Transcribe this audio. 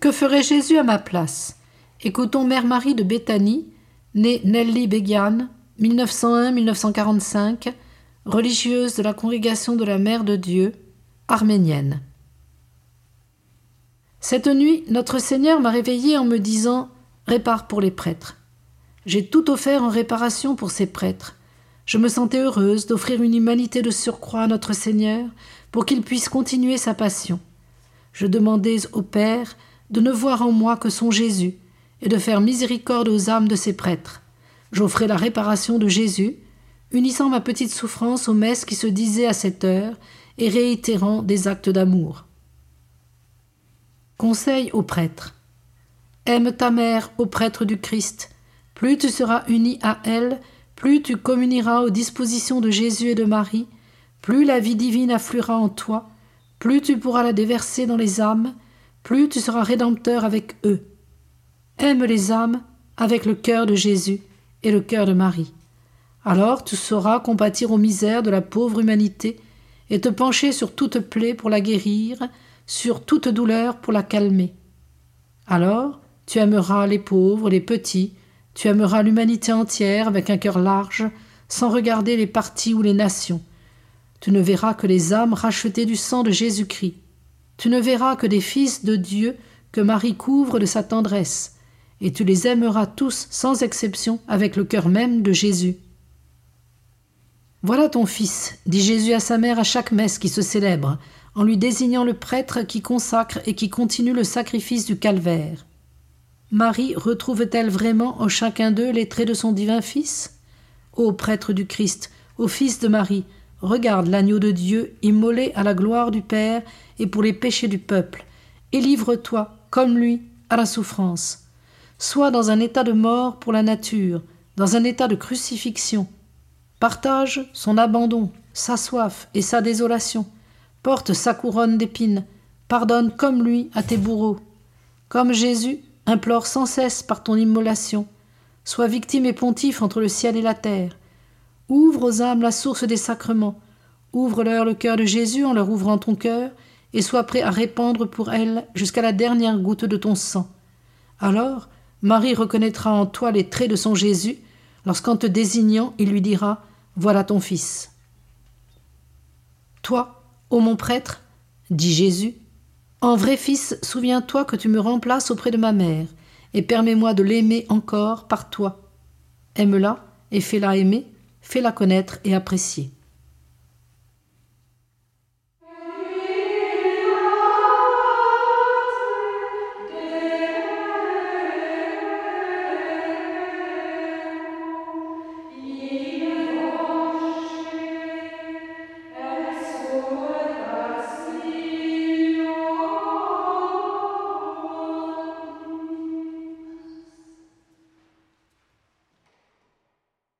Que ferait Jésus à ma place? Écoutons Mère Marie de Béthanie, née Nelly Begian, 1901-1945, religieuse de la congrégation de la Mère de Dieu, arménienne. Cette nuit, notre Seigneur m'a réveillée en me disant Répare pour les prêtres. J'ai tout offert en réparation pour ces prêtres. Je me sentais heureuse d'offrir une humanité de surcroît à notre Seigneur pour qu'il puisse continuer sa passion. Je demandais au Père de ne voir en moi que son Jésus, et de faire miséricorde aux âmes de ses prêtres. J'offrais la réparation de Jésus, unissant ma petite souffrance aux messes qui se disaient à cette heure et réitérant des actes d'amour. Conseil aux prêtres. Aime ta mère au prêtre du Christ. Plus tu seras uni à elle, plus tu communieras aux dispositions de Jésus et de Marie, plus la vie divine affluera en toi, plus tu pourras la déverser dans les âmes, plus tu seras rédempteur avec eux. Aime les âmes avec le cœur de Jésus et le cœur de Marie. Alors tu sauras compatir aux misères de la pauvre humanité et te pencher sur toute plaie pour la guérir, sur toute douleur pour la calmer. Alors tu aimeras les pauvres, les petits, tu aimeras l'humanité entière avec un cœur large, sans regarder les partis ou les nations. Tu ne verras que les âmes rachetées du sang de Jésus-Christ. Tu ne verras que des fils de Dieu que Marie couvre de sa tendresse, et tu les aimeras tous sans exception avec le cœur même de Jésus. Voilà ton fils, dit Jésus à sa mère à chaque messe qui se célèbre, en lui désignant le prêtre qui consacre et qui continue le sacrifice du calvaire. Marie retrouve-t-elle vraiment en chacun d'eux les traits de son divin Fils? Ô prêtre du Christ, ô Fils de Marie, regarde l'agneau de Dieu immolé à la gloire du Père et pour les péchés du peuple, et livre-toi, comme lui, à la souffrance soit dans un état de mort pour la nature, dans un état de crucifixion. Partage son abandon, sa soif et sa désolation. Porte sa couronne d'épines. Pardonne comme lui à tes bourreaux. Comme Jésus, implore sans cesse par ton immolation. Sois victime et pontife entre le ciel et la terre. Ouvre aux âmes la source des sacrements. Ouvre-leur le cœur de Jésus en leur ouvrant ton cœur, et sois prêt à répandre pour elles jusqu'à la dernière goutte de ton sang. Alors, Marie reconnaîtra en toi les traits de son Jésus, lorsqu'en te désignant, il lui dira Voilà ton fils. Toi, ô mon prêtre, dit Jésus, en vrai fils, souviens-toi que tu me remplaces auprès de ma mère, et permets-moi de l'aimer encore par toi. Aime-la et fais-la aimer, fais-la connaître et apprécier.